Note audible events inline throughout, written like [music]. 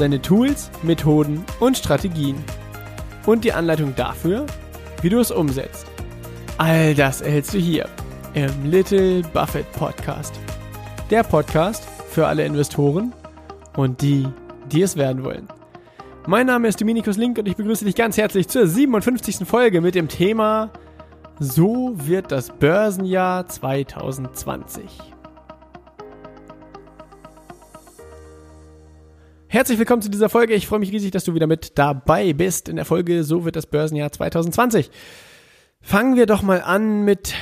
seine Tools, Methoden und Strategien. Und die Anleitung dafür, wie du es umsetzt. All das erhältst du hier im Little Buffett Podcast. Der Podcast für alle Investoren und die, die es werden wollen. Mein Name ist Dominikus Link und ich begrüße dich ganz herzlich zur 57. Folge mit dem Thema So wird das Börsenjahr 2020. Herzlich willkommen zu dieser Folge. Ich freue mich riesig, dass du wieder mit dabei bist in der Folge So wird das Börsenjahr 2020. Fangen wir doch mal an mit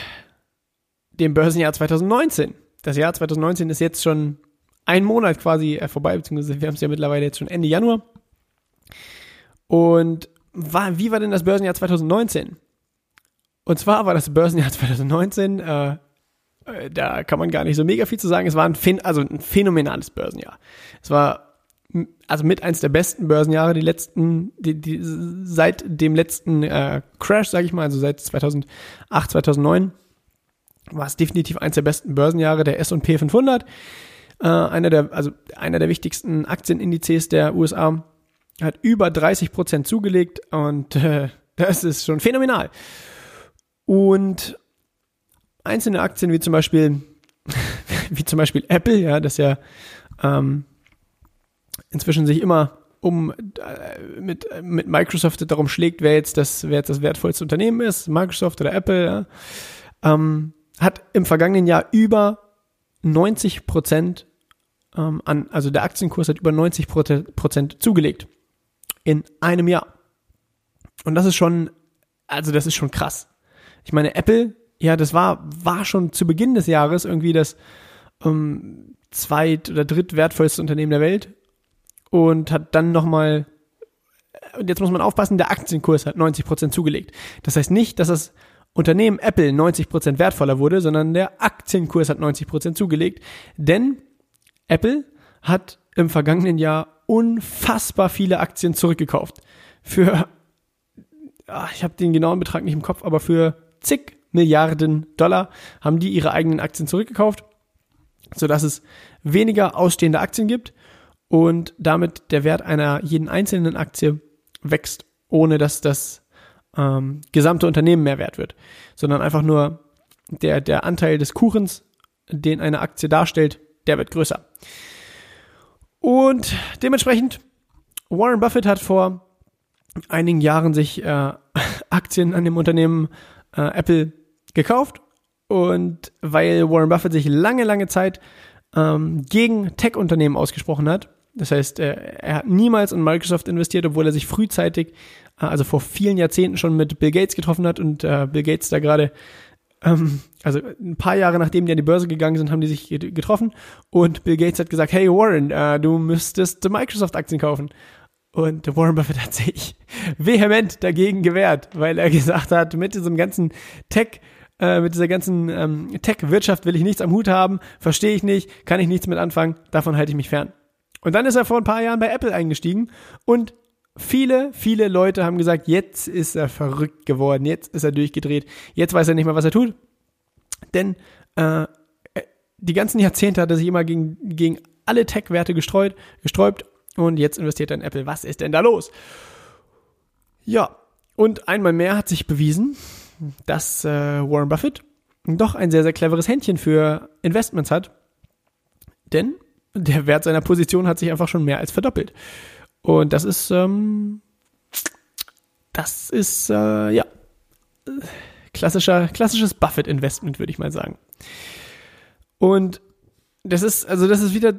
dem Börsenjahr 2019. Das Jahr 2019 ist jetzt schon ein Monat quasi äh, vorbei, beziehungsweise wir haben es ja mittlerweile jetzt schon Ende Januar. Und war, wie war denn das Börsenjahr 2019? Und zwar war das Börsenjahr [laughs] 2019, äh, äh, da kann man gar nicht so mega viel zu sagen. Es war ein, also ein phänomenales Börsenjahr. Es war also mit eins der besten Börsenjahre, die letzten, die, die, seit dem letzten äh, Crash, sage ich mal, also seit 2008, 2009, war es definitiv eins der besten Börsenjahre der S&P 500, äh, einer der, also einer der wichtigsten Aktienindizes der USA, hat über 30 Prozent zugelegt und äh, das ist schon phänomenal. Und einzelne Aktien wie zum Beispiel, [laughs] wie zum Beispiel Apple, ja, das ja ähm, inzwischen sich immer um äh, mit, mit Microsoft darum schlägt, wer jetzt das, wer jetzt das wertvollste Unternehmen ist, Microsoft oder Apple, ja, ähm, hat im vergangenen Jahr über 90 Prozent ähm, an, also der Aktienkurs hat über 90 Prozent zugelegt in einem Jahr. Und das ist schon, also das ist schon krass. Ich meine, Apple, ja, das war, war schon zu Beginn des Jahres irgendwie das ähm, zweit- oder drittwertvollste Unternehmen der Welt und hat dann nochmal, und jetzt muss man aufpassen, der Aktienkurs hat 90% zugelegt. Das heißt nicht, dass das Unternehmen Apple 90% wertvoller wurde, sondern der Aktienkurs hat 90% zugelegt, denn Apple hat im vergangenen Jahr unfassbar viele Aktien zurückgekauft. Für, ach, ich habe den genauen Betrag nicht im Kopf, aber für zig Milliarden Dollar haben die ihre eigenen Aktien zurückgekauft, sodass es weniger ausstehende Aktien gibt und damit der Wert einer jeden einzelnen Aktie wächst, ohne dass das ähm, gesamte Unternehmen mehr wert wird, sondern einfach nur der, der Anteil des Kuchens, den eine Aktie darstellt, der wird größer. Und dementsprechend, Warren Buffett hat vor einigen Jahren sich äh, [laughs] Aktien an dem Unternehmen äh, Apple gekauft und weil Warren Buffett sich lange, lange Zeit ähm, gegen Tech-Unternehmen ausgesprochen hat, das heißt, er hat niemals in Microsoft investiert, obwohl er sich frühzeitig, äh, also vor vielen Jahrzehnten schon mit Bill Gates getroffen hat und äh, Bill Gates da gerade, ähm, also ein paar Jahre nachdem die an die Börse gegangen sind, haben die sich getroffen und Bill Gates hat gesagt, hey Warren, äh, du müsstest Microsoft-Aktien kaufen. Und Warren Buffett hat sich [laughs] vehement dagegen gewehrt, weil er gesagt hat, mit diesem ganzen Tech, äh, mit dieser ganzen ähm, Tech-Wirtschaft will ich nichts am Hut haben, verstehe ich nicht, kann ich nichts mit anfangen, davon halte ich mich fern. Und dann ist er vor ein paar Jahren bei Apple eingestiegen und viele, viele Leute haben gesagt, jetzt ist er verrückt geworden, jetzt ist er durchgedreht, jetzt weiß er nicht mehr, was er tut. Denn äh, die ganzen Jahrzehnte hat er sich immer gegen, gegen alle Tech-Werte gestreut, gesträubt und jetzt investiert er in Apple. Was ist denn da los? Ja, und einmal mehr hat sich bewiesen, dass äh, Warren Buffett doch ein sehr, sehr cleveres Händchen für Investments hat. Denn der Wert seiner Position hat sich einfach schon mehr als verdoppelt. Und das ist, ähm, das ist, äh, ja, klassischer, klassisches Buffett-Investment, würde ich mal sagen. Und das ist, also das ist wieder,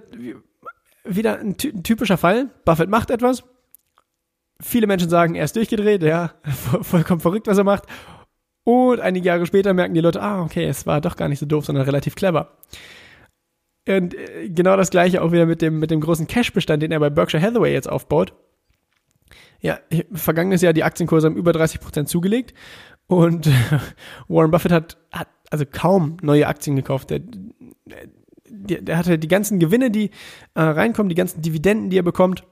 wieder ein, ein typischer Fall. Buffett macht etwas. Viele Menschen sagen, er ist durchgedreht, ja, [laughs] vollkommen verrückt, was er macht. Und einige Jahre später merken die Leute, ah, okay, es war doch gar nicht so doof, sondern relativ clever. Und äh, genau das gleiche auch wieder mit dem, mit dem großen Cash-Bestand, den er bei Berkshire Hathaway jetzt aufbaut. Ja, vergangenes Jahr die Aktienkurse haben über 30 Prozent zugelegt und [laughs] Warren Buffett hat, hat also kaum neue Aktien gekauft. Der, der, der hatte die ganzen Gewinne, die äh, reinkommen, die ganzen Dividenden, die er bekommt,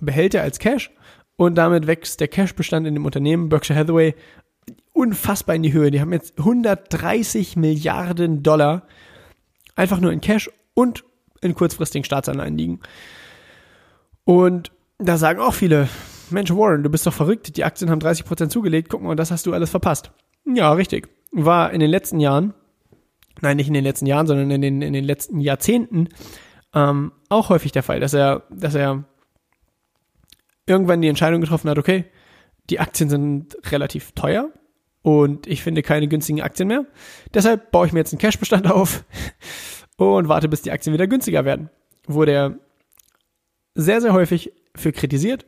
behält er als Cash und damit wächst der Cashbestand in dem Unternehmen Berkshire Hathaway unfassbar in die Höhe. Die haben jetzt 130 Milliarden Dollar einfach nur in Cash und in kurzfristigen Staatsanleihen liegen. Und da sagen auch viele, Mensch Warren, du bist doch verrückt, die Aktien haben 30% zugelegt, guck mal, das hast du alles verpasst. Ja, richtig. War in den letzten Jahren, nein, nicht in den letzten Jahren, sondern in den, in den letzten Jahrzehnten ähm, auch häufig der Fall, dass er, dass er irgendwann die Entscheidung getroffen hat, okay, die Aktien sind relativ teuer und ich finde keine günstigen Aktien mehr. Deshalb baue ich mir jetzt einen Cashbestand auf [laughs] und warte, bis die Aktien wieder günstiger werden. Wurde er sehr, sehr häufig für kritisiert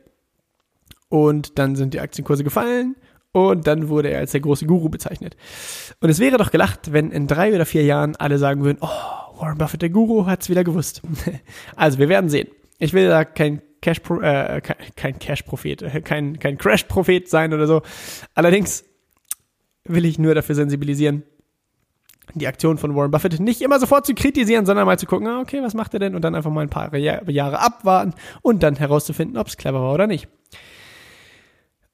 und dann sind die Aktienkurse gefallen und dann wurde er als der große Guru bezeichnet. Und es wäre doch gelacht, wenn in drei oder vier Jahren alle sagen würden, oh, Warren Buffett, der Guru, hat's wieder gewusst. [laughs] also wir werden sehen. Ich will da kein Cash, äh, kein Cash-Prophet, äh, kein, kein Crash-Prophet sein oder so. Allerdings will ich nur dafür sensibilisieren, die Aktion von Warren Buffett nicht immer sofort zu kritisieren, sondern mal zu gucken, ah, okay, was macht er denn? Und dann einfach mal ein paar Jahre abwarten und dann herauszufinden, ob es clever war oder nicht.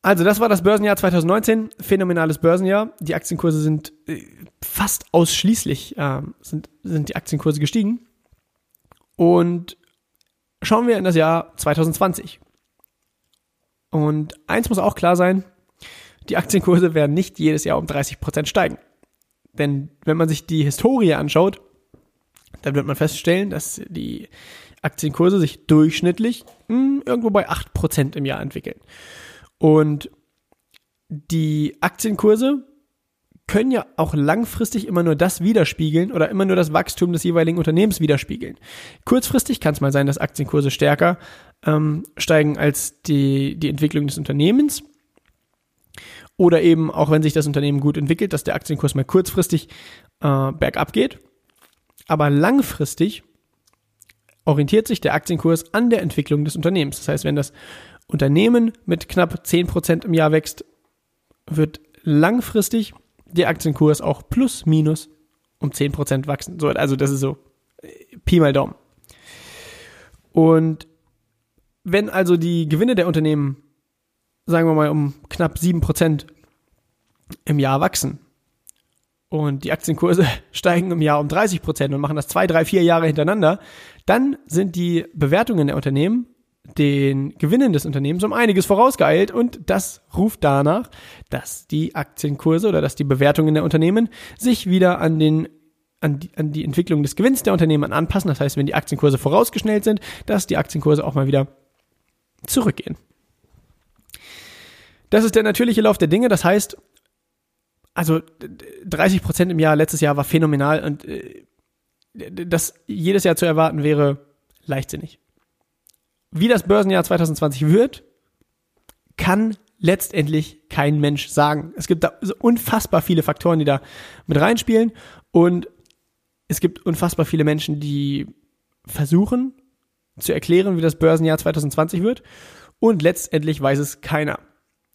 Also, das war das Börsenjahr 2019. Phänomenales Börsenjahr. Die Aktienkurse sind äh, fast ausschließlich, äh, sind, sind die Aktienkurse gestiegen. Und schauen wir in das Jahr 2020. Und eins muss auch klar sein, die Aktienkurse werden nicht jedes Jahr um 30 Prozent steigen. Denn wenn man sich die Historie anschaut, dann wird man feststellen, dass die Aktienkurse sich durchschnittlich mh, hm, irgendwo bei 8 Prozent im Jahr entwickeln. Und die Aktienkurse können ja auch langfristig immer nur das widerspiegeln oder immer nur das Wachstum des jeweiligen Unternehmens widerspiegeln. Kurzfristig kann es mal sein, dass Aktienkurse stärker ähm, steigen als die, die Entwicklung des Unternehmens. Oder eben, auch wenn sich das Unternehmen gut entwickelt, dass der Aktienkurs mal kurzfristig äh, bergab geht. Aber langfristig orientiert sich der Aktienkurs an der Entwicklung des Unternehmens. Das heißt, wenn das Unternehmen mit knapp 10% im Jahr wächst, wird langfristig der Aktienkurs auch plus minus um 10% wachsen. So, also das ist so äh, Pi mal Daumen. Und wenn also die Gewinne der Unternehmen, sagen wir mal, um knapp 7% im Jahr wachsen und die Aktienkurse [laughs] steigen im Jahr um 30% und machen das zwei, drei, vier Jahre hintereinander, dann sind die Bewertungen der Unternehmen den Gewinnen des Unternehmens um einiges vorausgeeilt und das ruft danach, dass die Aktienkurse oder dass die Bewertungen der Unternehmen sich wieder an den an die, an die Entwicklung des Gewinns der Unternehmen anpassen. Das heißt, wenn die Aktienkurse vorausgeschnellt sind, dass die Aktienkurse auch mal wieder zurückgehen. Das ist der natürliche Lauf der Dinge. Das heißt, also 30 Prozent im Jahr letztes Jahr war phänomenal und äh, das jedes Jahr zu erwarten wäre leichtsinnig. Wie das Börsenjahr 2020 wird, kann letztendlich kein Mensch sagen. Es gibt da unfassbar viele Faktoren, die da mit reinspielen und es gibt unfassbar viele Menschen, die versuchen zu erklären, wie das Börsenjahr 2020 wird und letztendlich weiß es keiner.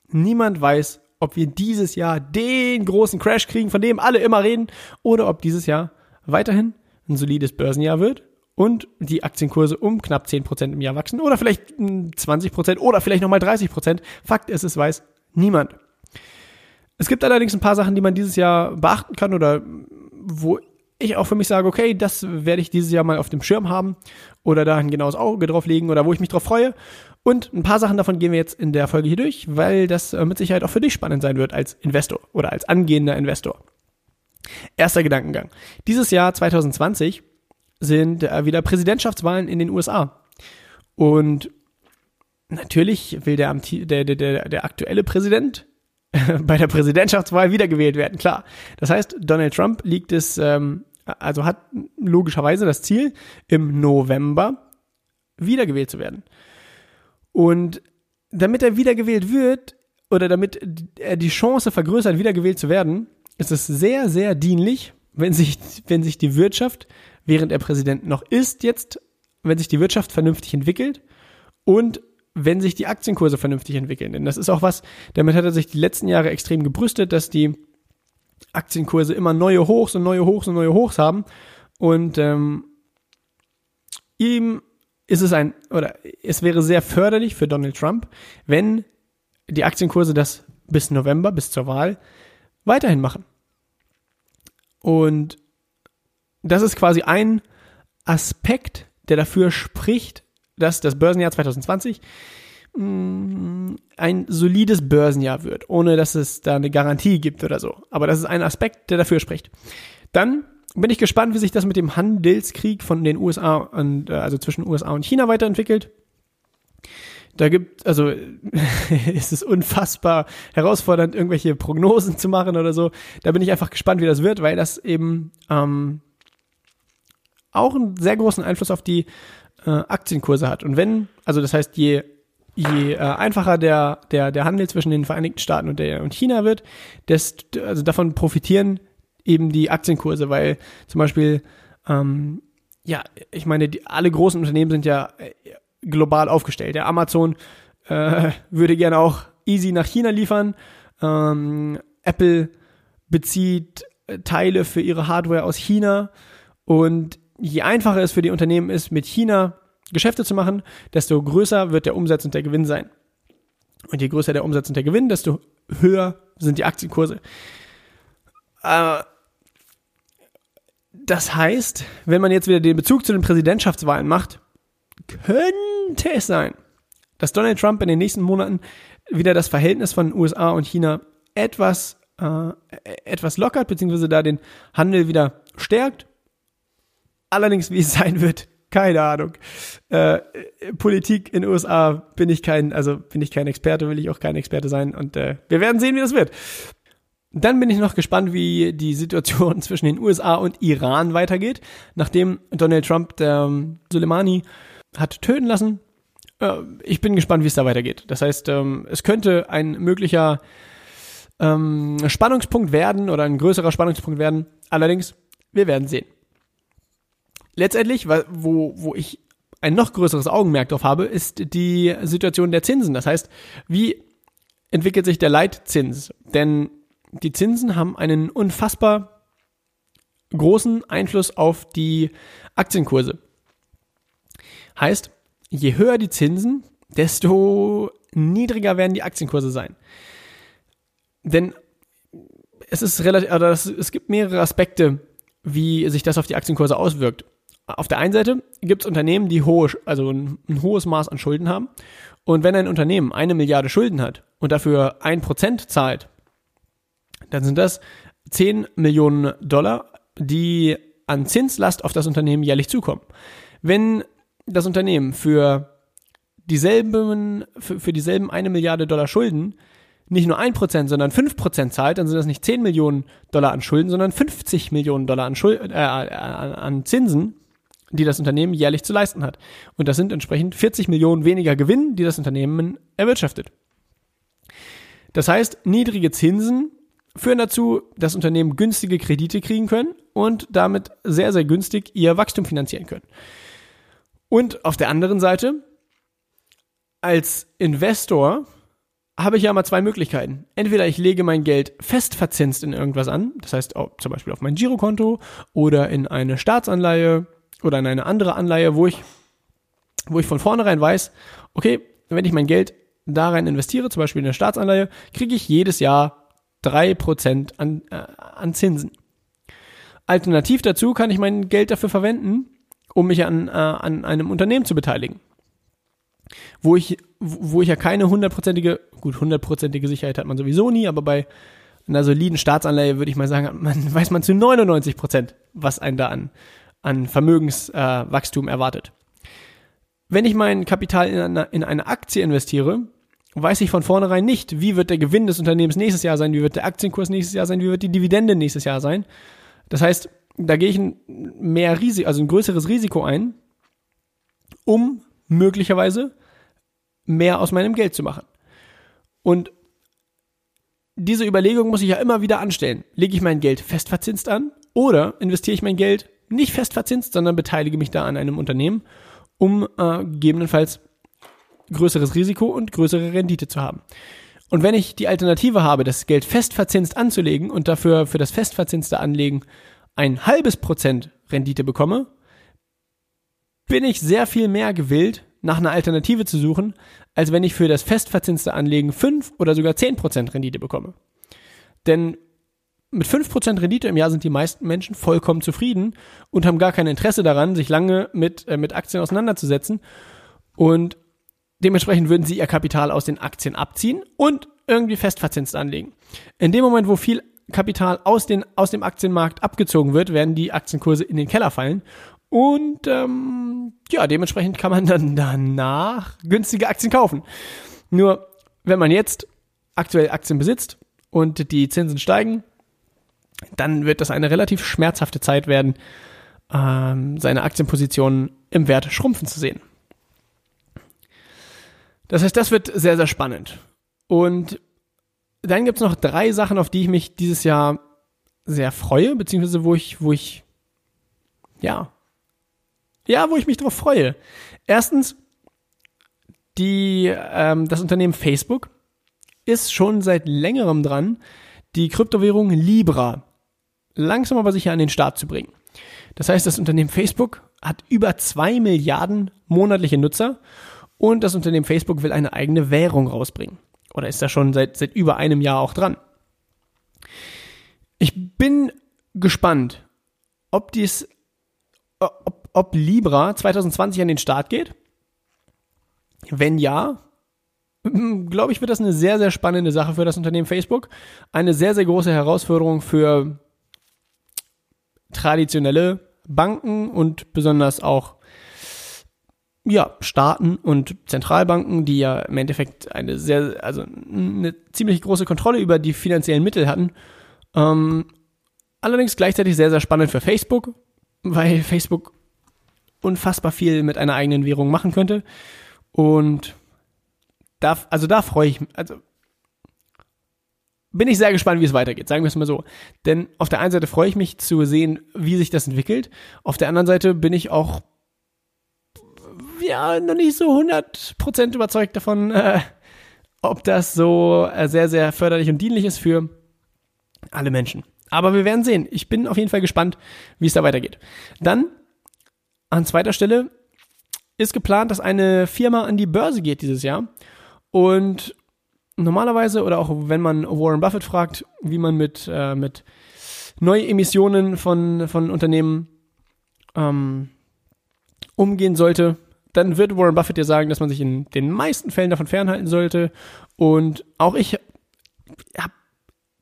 Niemand weiß, ob wir dieses Jahr den großen Crash kriegen, von dem alle immer reden, oder ob dieses Jahr weiterhin ein solides Börsenjahr wird und die Aktienkurse um knapp 10% im Jahr wachsen oder vielleicht 20% oder vielleicht nochmal 30%. Fakt ist, es weiß niemand. Es gibt allerdings ein paar Sachen, die man dieses Jahr beachten kann oder wo ich auch für mich sage, okay, das werde ich dieses Jahr mal auf dem Schirm haben oder da ein genaues Auge drauf legen oder wo ich mich drauf freue. Und ein paar Sachen davon gehen wir jetzt in der Folge hier durch, weil das äh, mit Sicherheit auch für dich spannend sein wird als Investor oder als angehender Investor. Erster Gedankengang. Dieses Jahr 2020 sind äh, wieder Präsidentschaftswahlen in den USA. Und natürlich will der, der, der, der aktuelle Präsident [laughs] bei der Präsidentschaftswahl wiedergewählt werden, klar. Das heißt, Donald Trump liegt es, ähm, also hat logischerweise das Ziel, im November wiedergewählt zu werden. Und damit er wiedergewählt wird, oder damit er die Chance vergrößert, wiedergewählt zu werden, ist es sehr, sehr dienlich, wenn sich, wenn sich die Wirtschaft während er Präsident noch ist jetzt, wenn sich die Wirtschaft vernünftig entwickelt und wenn sich die Aktienkurse vernünftig entwickeln. Denn das ist auch was, damit hat er sich die letzten Jahre extrem gebrüstet, dass die Aktienkurse immer neue Hochs und neue Hochs und neue Hochs haben. Und ähm, ihm ist es ein, oder es wäre sehr förderlich für Donald Trump, wenn die Aktienkurse das bis November, bis zur Wahl, weiterhin machen. Und das ist quasi ein Aspekt, der dafür spricht, dass das Börsenjahr 2020 mh, mm, ein solides Börsenjahr wird, ohne dass es da eine Garantie gibt oder so. Aber das ist ein Aspekt, der dafür spricht. Dann bin ich gespannt, wie sich das mit dem Handelskrieg von den USA und äh, also zwischen USA und China weiterentwickelt. Da gibt, also [laughs] es ist unfassbar herausfordernd, irgendwelche Prognosen zu machen oder so. Da bin ich einfach gespannt, wie das wird, weil das eben ähm, auch einen sehr großen Einfluss auf die äh, Aktienkurse hat. Und wenn, also das heißt, je, je äh, einfacher der, der, der Handel zwischen den Vereinigten Staaten und, der, und China wird, desto, also davon profitieren eben die Aktienkurse, weil zum Beispiel, ähm, ja, ich meine, die, alle großen Unternehmen sind ja äh, global aufgestellt. Der Amazon äh, [laughs] würde gerne auch easy nach China liefern. Ähm, Apple bezieht äh, Teile für ihre Hardware aus China und je einfacher es für die Unternehmen ist, mit China Geschäfte zu machen, desto größer wird der Umsatz und der Gewinn sein. Und je größer der Umsatz und der Gewinn, desto höher sind die Aktienkurse. Äh, das heißt, wenn man jetzt wieder den Bezug zu den Präsidentschaftswahlen macht, könnte es sein, dass Donald Trump in den nächsten Monaten wieder das Verhältnis von USA und China etwas, äh, etwas lockert, beziehungsweise da den Handel wieder stärkt. Allerdings, wie es [laughs] sein wird, keine Ahnung. Äh, Politik in den USA bin ich kein, also bin ich kein Experte, will ich auch kein Experte sein und äh, wir werden sehen, wie das wird. Dann bin ich noch gespannt, wie die Situation [laughs] zwischen den USA und Iran weitergeht, nachdem Donald Trump der ähm, Soleimani hat töten lassen. Äh, ich bin gespannt, wie es da weitergeht. Das heißt, ähm, es könnte ein möglicher ähm, Spannungspunkt werden oder ein größerer Spannungspunkt werden. Allerdings, wir werden sehen. Letztendlich, wo, wo ich ein noch größeres Augenmerk drauf habe, ist die Situation der Zinsen. Das heißt, wie entwickelt sich der Leitzins? Denn die Zinsen haben einen unfassbar großen Einfluss auf die Aktienkurse. Heißt, je höher die Zinsen, desto niedriger werden die Aktienkurse sein. Denn es ist relativ, oder es gibt mehrere Aspekte, wie sich das auf die Aktienkurse auswirkt. Auf der einen Seite gibt es Unternehmen, die hohe, also ein, ein, hohes Maß an Schulden haben. Und wenn ein Unternehmen eine Milliarde Schulden hat und dafür ein Prozent zahlt, dann sind das 10 Millionen Dollar, die an Zinslast auf das Unternehmen jährlich zukommen. Wenn das Unternehmen für dieselben, für, für dieselben eine Milliarde Dollar Schulden nicht nur ein Prozent, sondern fünf Prozent zahlt, dann sind das nicht 10 Millionen Dollar an Schulden, sondern 50 Millionen Dollar an, Schuld, äh, an Zinsen, die das Unternehmen jährlich zu leisten hat. Und das sind entsprechend 40 Millionen weniger Gewinn, die das Unternehmen erwirtschaftet. Das heißt, niedrige Zinsen führen dazu, dass Unternehmen günstige Kredite kriegen können und damit sehr, sehr günstig ihr Wachstum finanzieren können. Und auf der anderen Seite, als Investor habe ich ja mal zwei Möglichkeiten. Entweder ich lege mein Geld fest verzinst in irgendwas an, das heißt zum Beispiel auf mein Girokonto oder in eine Staatsanleihe oder in eine andere Anleihe, wo ich, wo ich von vornherein weiß, okay, wenn ich mein Geld da rein investiere, zum Beispiel in eine Staatsanleihe, kriege ich jedes Jahr 3% an, äh, an Zinsen. Alternativ dazu kann ich mein Geld dafür verwenden, um mich an, äh, an einem Unternehmen zu beteiligen. Wo ich, wo ich ja keine hundertprozentige, gut, hundertprozentige Sicherheit hat man sowieso nie, aber bei einer soliden Staatsanleihe würde ich mal sagen, man [laughs] weiß man zu 99 Prozent, was einen da an, an Vermögenswachstum äh, erwartet. Wenn ich mein Kapital in eine, in eine Aktie investiere, weiß ich von vornherein nicht, wie wird der Gewinn des Unternehmens nächstes Jahr sein, wie wird der Aktienkurs nächstes Jahr sein, wie wird die Dividende nächstes Jahr sein. Das heißt, da gehe ich ein mehr Risiko, also ein größeres Risiko ein, um möglicherweise mehr aus meinem Geld zu machen. Und diese Überlegung muss ich ja immer wieder anstellen. Lege ich mein Geld festverzinst an oder investiere ich mein Geld nicht festverzinst, sondern beteilige mich da an einem Unternehmen, um äh, gegebenenfalls größeres Risiko und größere Rendite zu haben. Und wenn ich die Alternative habe, das Geld festverzinst anzulegen und dafür für das festverzinste Anlegen ein halbes Prozent Rendite bekomme, bin ich sehr viel mehr gewillt, nach einer Alternative zu suchen, als wenn ich für das festverzinste Anlegen 5 oder sogar 10% Rendite bekomme. Denn mit 5% Rendite im Jahr sind die meisten Menschen vollkommen zufrieden und haben gar kein Interesse daran, sich lange mit, äh, mit Aktien auseinanderzusetzen. Und dementsprechend würden sie ihr Kapital aus den Aktien abziehen und irgendwie festverzinst anlegen. In dem Moment, wo viel Kapital aus, den, aus dem Aktienmarkt abgezogen wird, werden die Aktienkurse in den Keller fallen und ähm, ja, dementsprechend kann man dann [laughs] danach günstige Aktien kaufen. Nur, wenn man jetzt aktuell Aktien besitzt und die Zinsen steigen, dann wird das eine relativ schmerzhafte Zeit werden, ähm, seine Aktienpositionen im Wert schrumpfen zu sehen. Das heißt, das wird sehr, sehr spannend. Und dann gibt es noch drei Sachen, auf die ich mich dieses Jahr sehr freue, beziehungsweise wo ich, wo ich, ja, ja, wo ich mich drauf freue. Erstens, die, ähm, das Unternehmen Facebook ist schon seit längerem dran, die Kryptowährung Libra langsam aber sicher an den Start zu bringen. Das heißt, das Unternehmen Facebook hat über zwei Milliarden monatliche Nutzer und das Unternehmen Facebook will eine eigene Währung rausbringen. Oder ist da schon seit, seit über einem Jahr auch dran. Ich bin gespannt, ob dies, ob, ob Libra 2020 an den Start geht? Wenn ja, [laughs] glaube ich, wird das eine sehr, sehr spannende Sache für das Unternehmen Facebook. Eine sehr, sehr große Herausforderung für traditionelle Banken und besonders auch ja, Staaten und Zentralbanken, die ja im Endeffekt eine sehr, also eine ziemlich große Kontrolle über die finanziellen Mittel hatten. Ähm, allerdings gleichzeitig sehr, sehr spannend für Facebook, weil Facebook unfassbar viel mit einer eigenen Währung machen könnte. Und da, also da freue ich mich, also bin ich sehr gespannt, wie es weitergeht, sagen wir es mal so. Denn auf der einen Seite freue ich mich zu sehen, wie sich das entwickelt. Auf der anderen Seite bin ich auch ja noch nicht so 100% überzeugt davon, äh, ob das so äh, sehr, sehr förderlich und dienlich ist für alle Menschen. Aber wir werden sehen. Ich bin auf jeden Fall gespannt, wie es da weitergeht. Dann an zweiter Stelle ist geplant, dass eine Firma an die Börse geht dieses Jahr. Und normalerweise, oder auch wenn man Warren Buffett fragt, wie man mit, äh, mit Neuemissionen von, von Unternehmen ähm, umgehen sollte, dann wird Warren Buffett dir sagen, dass man sich in den meisten Fällen davon fernhalten sollte. Und auch ich habe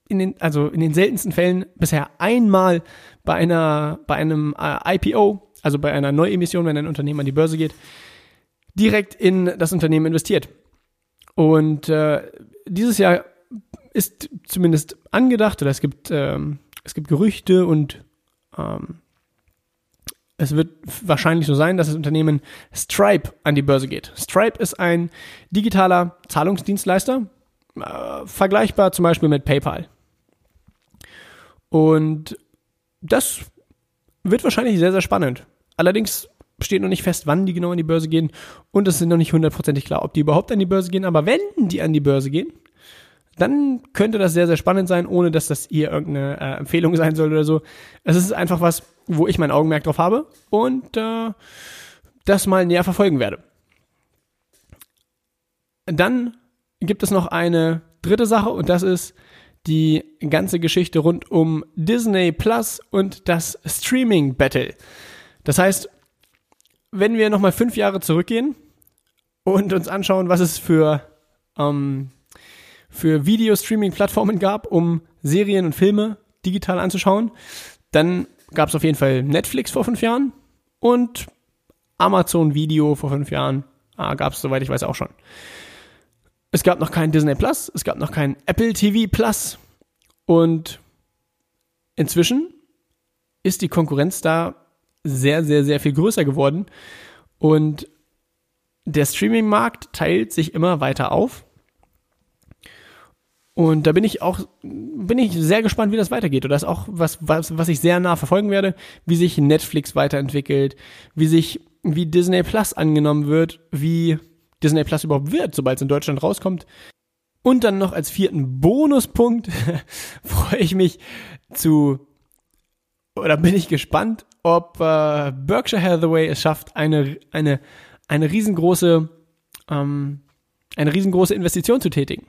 in den, also in den seltensten Fällen bisher einmal bei einer, bei einem äh, IPO also bei einer Neuemission, wenn ein Unternehmen an die Börse geht, direkt in das Unternehmen investiert. Und äh, dieses Jahr ist zumindest angedacht, oder es gibt, ähm, es gibt Gerüchte und ähm, es wird wahrscheinlich so sein, dass das Unternehmen Stripe an die Börse geht. Stripe ist ein digitaler Zahlungsdienstleister, äh, vergleichbar zum Beispiel mit PayPal. Und das wird wahrscheinlich sehr, sehr spannend. Allerdings steht noch nicht fest, wann die genau an die Börse gehen und es ist noch nicht hundertprozentig klar, ob die überhaupt an die Börse gehen. Aber wenn die an die Börse gehen, dann könnte das sehr, sehr spannend sein, ohne dass das hier irgendeine äh, Empfehlung sein soll oder so. Es ist einfach was, wo ich mein Augenmerk drauf habe und äh, das mal näher verfolgen werde. Dann gibt es noch eine dritte Sache und das ist die ganze Geschichte rund um Disney Plus und das Streaming Battle. Das heißt, wenn wir nochmal fünf Jahre zurückgehen und uns anschauen, was es für, ähm, für Video-Streaming-Plattformen gab, um Serien und Filme digital anzuschauen, dann gab es auf jeden Fall Netflix vor fünf Jahren und Amazon Video vor fünf Jahren. Ah, gab es, soweit ich weiß, auch schon. Es gab noch kein Disney Plus, es gab noch kein Apple TV Plus und inzwischen ist die Konkurrenz da sehr, sehr, sehr viel größer geworden. Und der Streaming-Markt teilt sich immer weiter auf. Und da bin ich auch, bin ich sehr gespannt, wie das weitergeht. Und das ist auch was, was, was ich sehr nah verfolgen werde, wie sich Netflix weiterentwickelt, wie sich, wie Disney Plus angenommen wird, wie Disney Plus überhaupt wird, sobald es in Deutschland rauskommt. Und dann noch als vierten Bonuspunkt [laughs] freue ich mich zu, oder bin ich gespannt, ob äh, Berkshire Hathaway es schafft, eine, eine, eine riesengroße, ähm, eine riesengroße Investition zu tätigen.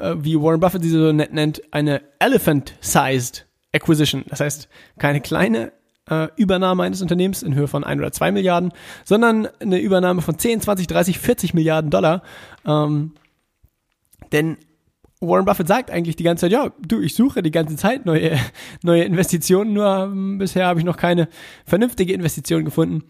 Äh, wie Warren Buffett sie so nett nennt, eine Elephant-Sized Acquisition. Das heißt, keine kleine äh, Übernahme eines Unternehmens in Höhe von ein oder zwei Milliarden, sondern eine Übernahme von 10, 20, 30, 40 Milliarden Dollar. Ähm, denn Warren Buffett sagt eigentlich die ganze Zeit, ja, du, ich suche die ganze Zeit neue, [laughs] neue Investitionen, nur ähm, bisher habe ich noch keine vernünftige Investition gefunden,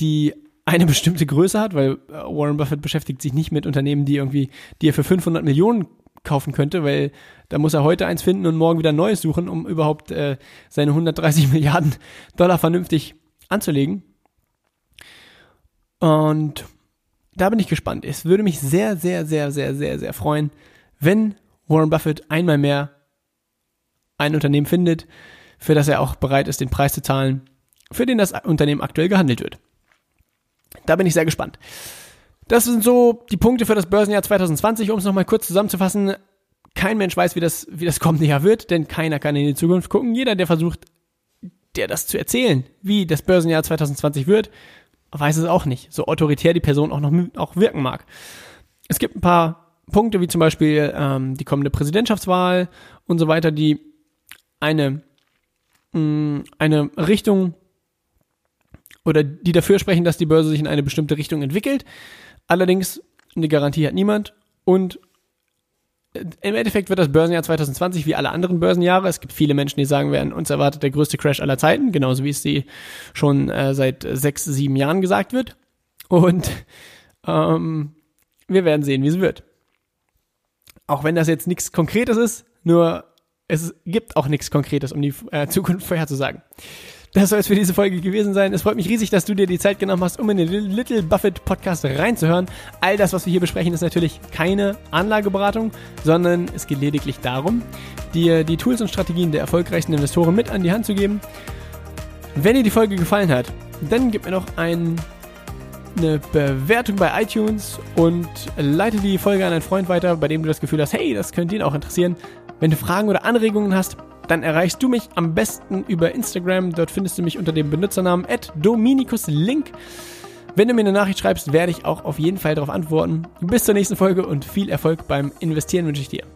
die eine bestimmte Größe hat, weil äh, Warren Buffett beschäftigt sich nicht mit Unternehmen, die irgendwie, die er für 500 Millionen kaufen könnte, weil da muss er heute eins finden und morgen wieder ein neues suchen, um überhaupt äh, seine 130 [laughs] Milliarden Dollar vernünftig anzulegen. Und da bin ich gespannt. Es würde mich sehr, sehr, sehr, sehr, sehr, sehr freuen, wenn Warren Buffett einmal mehr ein Unternehmen findet, für das er auch bereit ist, den Preis zu zahlen, für den das Unternehmen aktuell gehandelt wird. Da bin ich sehr gespannt. Das sind so die Punkte für das Börsenjahr 2020, um es nochmal kurz zusammenzufassen. Kein Mensch weiß, wie das, wie das kommende Jahr wird, denn keiner kann in die Zukunft gucken. Jeder, der versucht, der das zu erzählen, wie das Börsenjahr 2020 wird, weiß es auch nicht. So autoritär die Person auch noch auch wirken mag. Es gibt ein paar Punkte, wie zum Beispiel ähm, die kommende Präsidentschaftswahl und so weiter, die eine, mh, mm, eine Richtung oder die dafür sprechen, dass die Börse sich in eine bestimmte Richtung entwickelt. Allerdings, eine Garantie hat niemand und äh, im Endeffekt wird das Börsenjahr 2020 wie alle anderen Börsenjahre. Es gibt viele Menschen, die sagen werden, uns erwartet der größte Crash aller Zeiten, genauso wie es die schon äh, seit sechs, sieben Jahren gesagt wird. Und ähm, wir werden sehen, wie es wird. Auch wenn das jetzt nichts Konkretes ist, nur es gibt auch nichts Konkretes, um die äh, Zukunft vorherzusagen. Das soll es für diese Folge gewesen sein. Es freut mich riesig, dass du dir die Zeit genommen hast, um in den Little Buffett Podcast reinzuhören. All das, was wir hier besprechen, ist natürlich keine Anlageberatung, sondern es geht lediglich darum, dir die Tools und Strategien der erfolgreichsten Investoren mit an die Hand zu geben. Wenn dir die Folge gefallen hat, dann gib mir noch ein, eine Bewertung bei iTunes und leite die Folge an einen Freund weiter, bei dem du das Gefühl hast, hey, das könnte ihn auch interessieren. Wenn du Fragen oder Anregungen hast, dann erreichst du mich am besten über Instagram. Dort findest du mich unter dem Benutzernamen @dominikuslink. Wenn du mir eine Nachricht schreibst, werde ich auch auf jeden Fall darauf antworten. Bis zur nächsten Folge und viel Erfolg beim Investieren wünsche ich dir.